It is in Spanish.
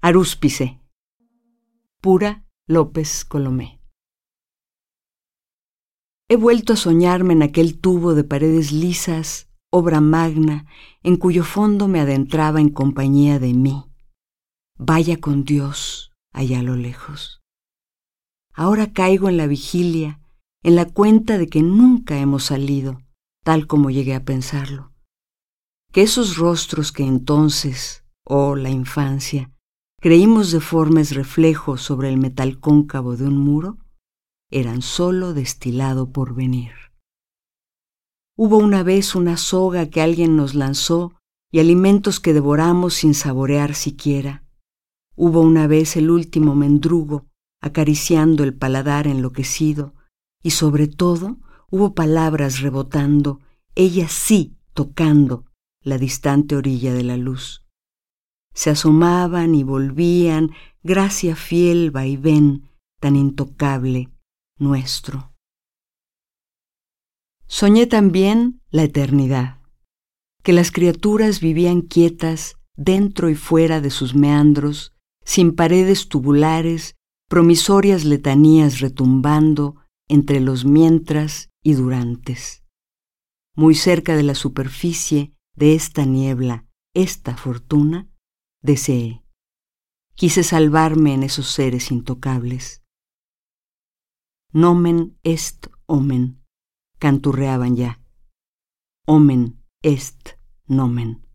Arúspice. Pura López Colomé. He vuelto a soñarme en aquel tubo de paredes lisas, obra magna, en cuyo fondo me adentraba en compañía de mí. Vaya con Dios allá a lo lejos. Ahora caigo en la vigilia, en la cuenta de que nunca hemos salido, tal como llegué a pensarlo. Que esos rostros que entonces, oh la infancia, creímos deformes reflejos sobre el metal cóncavo de un muro, eran sólo destilado por venir. Hubo una vez una soga que alguien nos lanzó y alimentos que devoramos sin saborear siquiera. Hubo una vez el último mendrugo acariciando el paladar enloquecido y sobre todo hubo palabras rebotando, ellas sí tocando la distante orilla de la luz se asomaban y volvían, gracia fiel vaivén tan intocable nuestro. Soñé también la eternidad, que las criaturas vivían quietas dentro y fuera de sus meandros, sin paredes tubulares, promisorias letanías retumbando entre los mientras y durantes. Muy cerca de la superficie de esta niebla, esta fortuna, deseé. Quise salvarme en esos seres intocables. Nomen est omen, canturreaban ya. Omen est nomen.